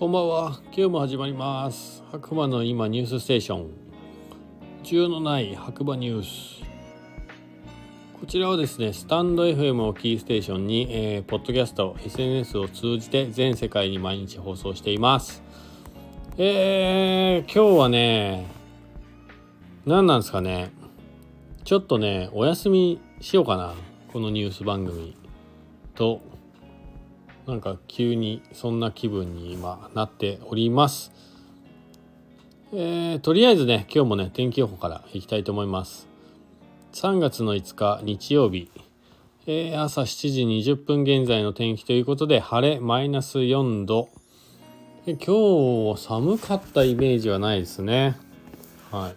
こんばんは。今日も始まります。白馬の今ニュースステーション。需要のない白馬ニュース。こちらはですねスタンド FM をキーステーションに、えー、ポッドキャスト SNS を通じて全世界に毎日放送しています。えー、今日はね何なんですかね。ちょっとねお休みしようかな。このニュース番組となんか急にそんな気分に今なっております。えー、とりあえずね今日もね天気予報からいきたいと思います。3月の5日日曜日、えー、朝7時20分現在の天気ということで晴れマイナス4度。今日寒かったイメージはないですね。はい。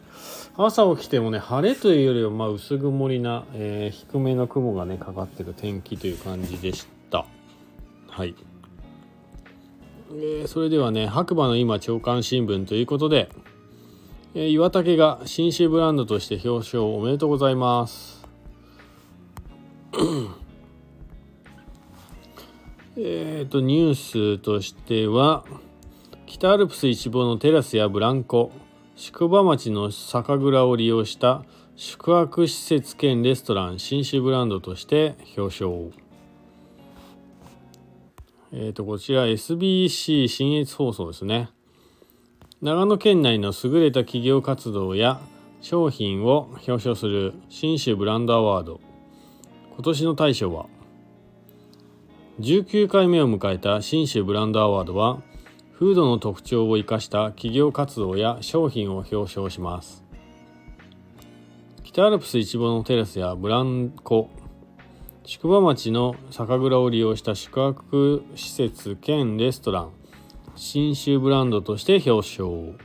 朝起きてもね晴れというよりはまあ薄曇りな、えー、低めの雲がねかかってる天気という感じでした。はい。えー、それではね白馬の今朝刊新聞ということで、えー、岩竹が新種ブランドとして表彰おめでとうございます。えっとニュースとしては北アルプス一望のテラスやブランコ宿場町の酒蔵を利用した宿泊施設兼レストラン新種ブランドとして表彰えー、と、こちら SBC 新越放送ですね。長野県内の優れた企業活動や商品を表彰する新州ブランドアワード。今年の大賞は、19回目を迎えた新州ブランドアワードは、フードの特徴を生かした企業活動や商品を表彰します。北アルプス一望のテラスやブランコ、宿場町の酒蔵を利用した宿泊施設兼レストラン。新州ブランドとして表彰。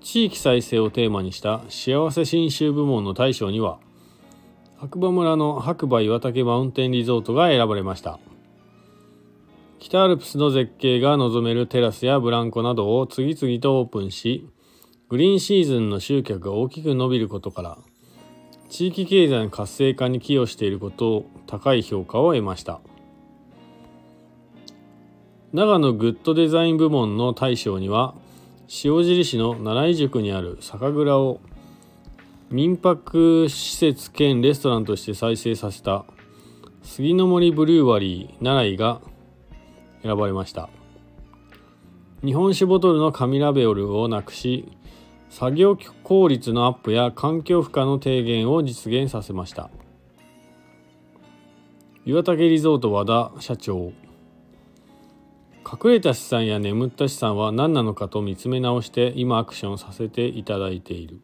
地域再生をテーマにした幸せ新州部門の大賞には白馬村の白馬岩岳マウンテンリゾートが選ばれました。北アルプスの絶景が望めるテラスやブランコなどを次々とオープンしグリーンシーズンの集客が大きく伸びることから地域経済の活性化に寄与していることを高い評価を得ました。長野グッドデザイン部門の大賞には塩尻市の奈良井宿にある酒蔵を民泊施設兼レストランとして再生させた杉の森ブリューワリー奈良井が選ばれました。日本酒ボトルの紙ラベルをなくし作業効率のアップや環境負荷の低減を実現させました。岩竹リゾート和田社長。隠れた資産や眠った資産は何なのかと見つめ直して今アクションさせていただいている。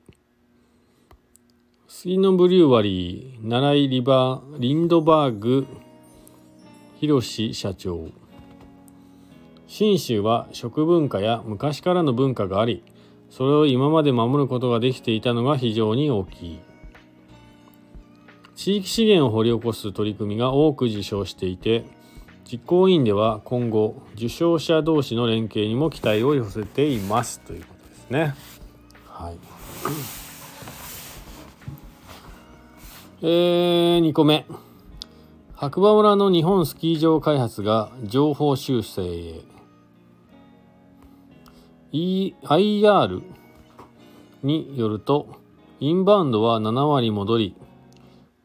杉のブリューワリー奈良井リバーリンドバーグ広社長。信州は食文化や昔からの文化がありそれを今まで守ることができていたのが非常に大きい。地域資源を掘り起こす取り組みが多く受賞していて実行委員では今後受賞者同士の連携にも期待を寄せていますということですね。はい。えー、2個目。白馬村の日本スキー場開発が情報修正へ。IR によるとインバウンドは7割戻り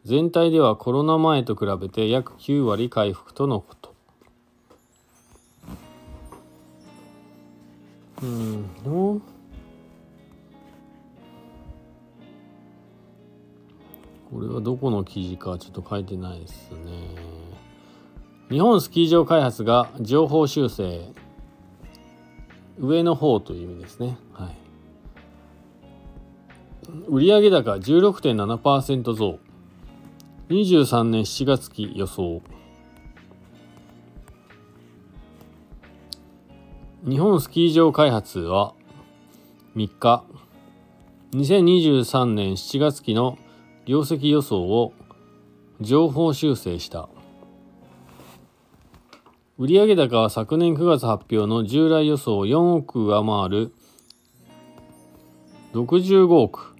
全体ではコロナ前と比べて約9割回復とのこと。うんこれはどこの記事かちょっと書いてないですね。日本スキー場開発が情報修正。上の方という意味ですね。はい、売上高16.7%増。23年7月期予想。日本スキー場開発は3日。2023年7月期の業績予想を情報修正した。売上高は昨年9月発表の従来予想を4億上回る65億。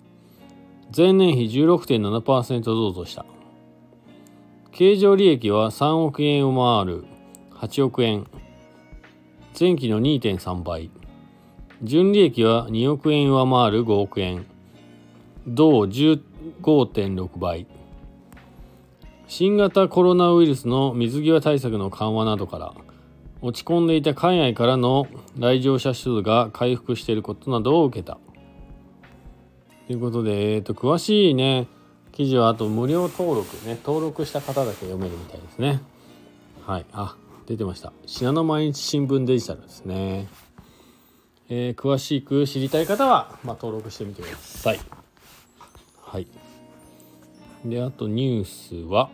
前年比16.7%増とした。経常利益は3億円を回る8億円。前期の2.3倍。純利益は2億円上回る5億円。同15.6倍。新型コロナウイルスの水際対策の緩和などから落ち込んでいた海外からの来場者数が回復していることなどを受けた。ということで、えーと、詳しいね記事はあと無料登録ね登録した方だけ読めるみたいですね。はいあ出てました信濃毎日新聞デジタルですね。えー、詳しく知りたい方は、まあ、登録してみてください。はい。で、あとニュースは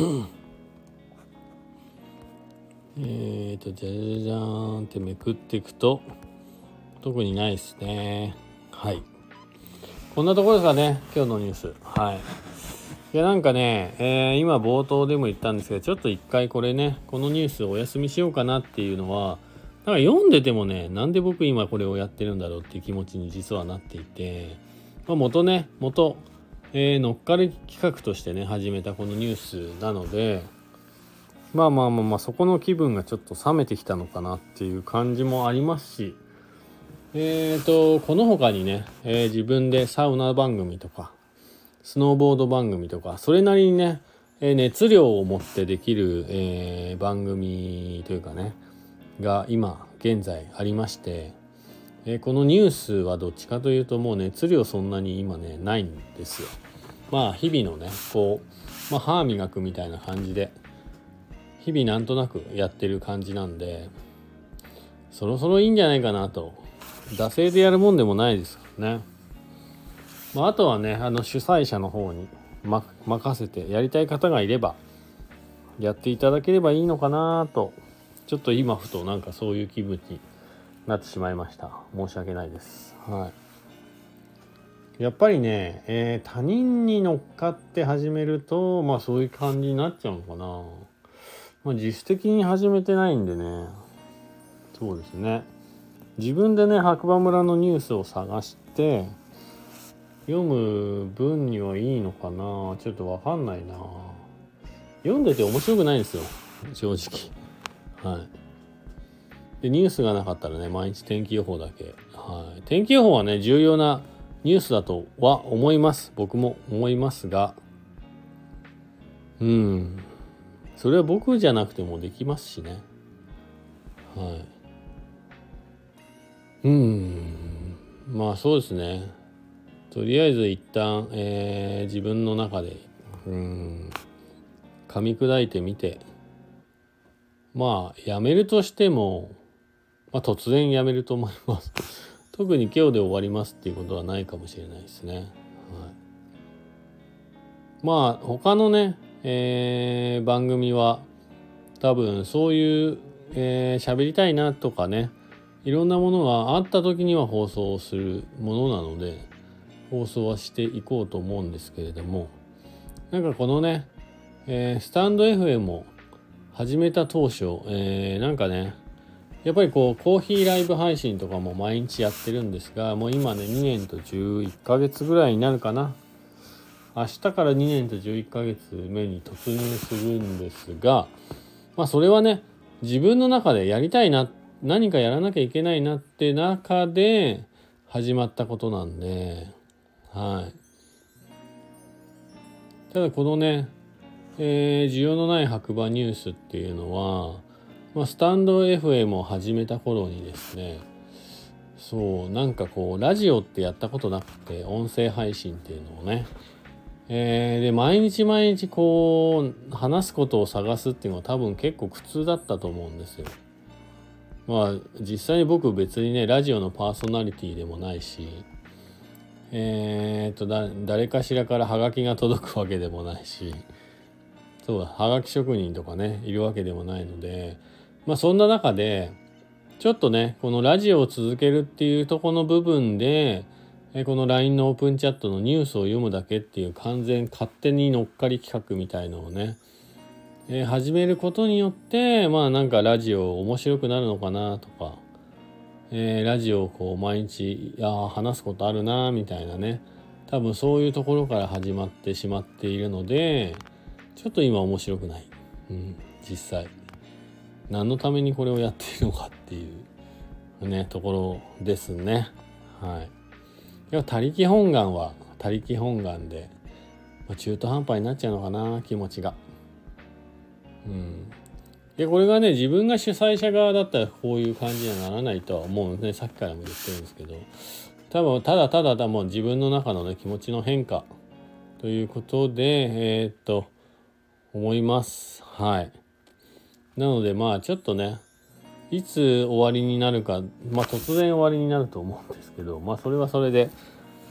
えっと、じゃじゃじゃーんってめくっていくと、特にないですね。はい。こんなところですかね、今日のニュース。はい。いや、なんかね、えー、今冒頭でも言ったんですけど、ちょっと一回これね、このニュースお休みしようかなっていうのは、なんか読んでてもね、なんで僕今これをやってるんだろうっていう気持ちに実はなっていて、まあ、元ね、元、えー、乗っかり企画としてね、始めたこのニュースなので、まあまあまあまあ、そこの気分がちょっと冷めてきたのかなっていう感じもありますし、えーと、この他にね、えー、自分でサウナ番組とか、スノーボード番組とか、それなりにね、え、熱量を持ってできる、え、番組というかね、が今現在ありまして、えー、このニュースはどっちかというともう熱量そんなに今ねないんですよ。まあ日々のねこう、まあ、歯磨くみたいな感じで日々なんとなくやってる感じなんでそろそろいいんじゃないかなと惰性でやるもんでもないですからね。まあ、あとはねあの主催者の方に、ま、任せてやりたい方がいればやっていただければいいのかなとちょっと今ふとなんかそういう気分になってしまいました。申し訳ないです。はい。やっぱりね、えー、他人に乗っかって始めるとまあそういう感じになっちゃうのかな。まあ自主的に始めてないんでね。そうですね。自分でね白馬村のニュースを探して読む分にはいいのかな。ちょっとわかんないな。読んでて面白くないんですよ。正直。はい。で、ニュースがなかったらね、毎日天気予報だけ。はい。天気予報はね、重要なニュースだとは思います。僕も思いますが、うん。それは僕じゃなくてもできますしね。はい。うん。まあそうですね。とりあえず一旦、えー、自分の中で、うん、噛み砕いてみて、まあ辞めるとしても、まあ、突然辞めると思います。特に今日で終わりますっていうことはないかもしれないですね、はい、まあ他のね、えー、番組は多分そういう喋、えー、りたいなとかねいろんなものがあった時には放送するものなので放送はしていこうと思うんですけれどもなんかこのね、えー、スタンド FM も始めた当初、えー、なんかねやっぱりこうコーヒーライブ配信とかも毎日やってるんですがもう今ね2年と11ヶ月ぐらいになるかな。明日から2年と11ヶ月目に突入するんですがまあそれはね自分の中でやりたいな何かやらなきゃいけないなって中で始まったことなんではい。ただこのねえー、需要のない白馬ニュースっていうのは、まあ、スタンド FM を始めた頃にですねそうなんかこうラジオってやったことなくて音声配信っていうのをねえー、で毎日毎日こう話すことを探すっていうのは多分結構苦痛だったと思うんですよ。まあ実際に僕別にねラジオのパーソナリティでもないしえー、っと誰かしらからハガキが届くわけでもないしそうはがき職人とかねいるわけでもないのでまあそんな中でちょっとねこのラジオを続けるっていうとこの部分でこの LINE のオープンチャットのニュースを読むだけっていう完全勝手に乗っかり企画みたいのをね、え、始めることによってまあなんかラジオ面白くなるのかなとか、えー、ラジオをこう毎日いや話すことあるなみたいなね多分そういうところから始まってしまっているのでちょっと今面白くない、うん、実際。何のためにこれをやっているのかっていうねところですね。はい。いや他力本願は他力本願で、ま、中途半端になっちゃうのかな気持ちが。うん。でこれがね自分が主催者側だったらこういう感じにはならないとは思うんですね。さっきからも言ってるんですけど。多分ただただだもう自分の中のね気持ちの変化ということでえー、っと思います。はい。なのでまあちょっとねいつ終わりになるかまあ突然終わりになると思うんですけどまあそれはそれで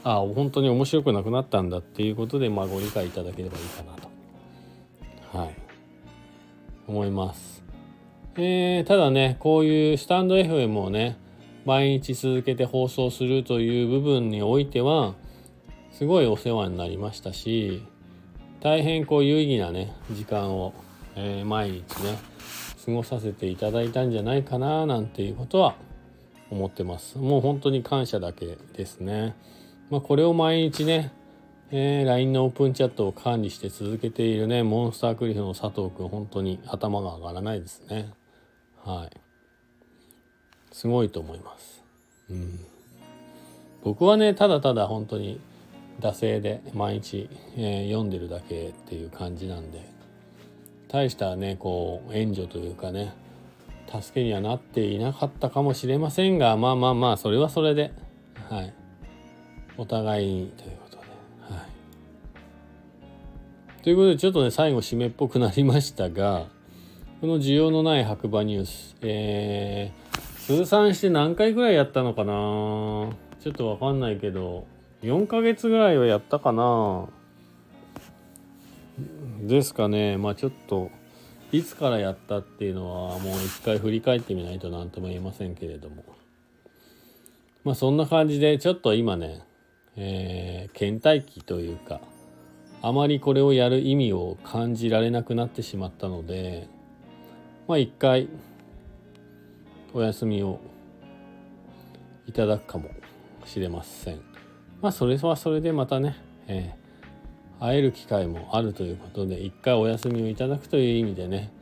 あ本当に面白くなくなったんだっていうことでまあご理解いただければいいかなと。はい。思います。えー、ただねこういうスタンド FM をね毎日続けて放送するという部分においてはすごいお世話になりましたし大変こう有意義なね時間を、えー、毎日ね過ごさせていただいたんじゃないかななんていうことは思ってます。もう本当に感謝だけですね。まあこれを毎日ねえー、LINE のオープンチャットを管理して続けているねモンスタークリフの佐藤君本当に頭が上がらないですね。はい。すごいと思います。うん、僕はねただただ本当に惰性で毎日、えー、読んでるだけっていう感じなんで大したねこう援助というかね助けにはなっていなかったかもしれませんがまあまあまあそれはそれではい。お互いにということではい。ということでちょっとね最後締めっぽくなりましたがこの需要のない白馬ニュースえー通算して何回ぐらいやったのかな？ちょっとわかんないけど4ヶ月ぐらいはやったかな？ですかねまあちょっといつからやったっていうのはもう一回振り返ってみないと何とも言えませんけれどもまあそんな感じでちょっと今ねえー、倦怠期というかあまりこれをやる意味を感じられなくなってしまったのでまあ一回お休みをいただくかもしれません。まあそれはそれでまたね、えー、会える機会もあるということで一回お休みをいただくという意味でね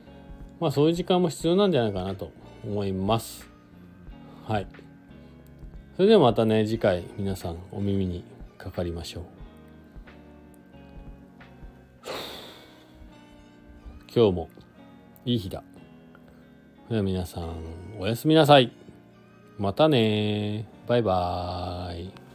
まあそういう時間も必要なんじゃないかなと思います。はい。それではまたね次回皆さんお耳にかかりましょう。今日もいい日だ。では皆さんおやすみなさい。またねバイバーイ。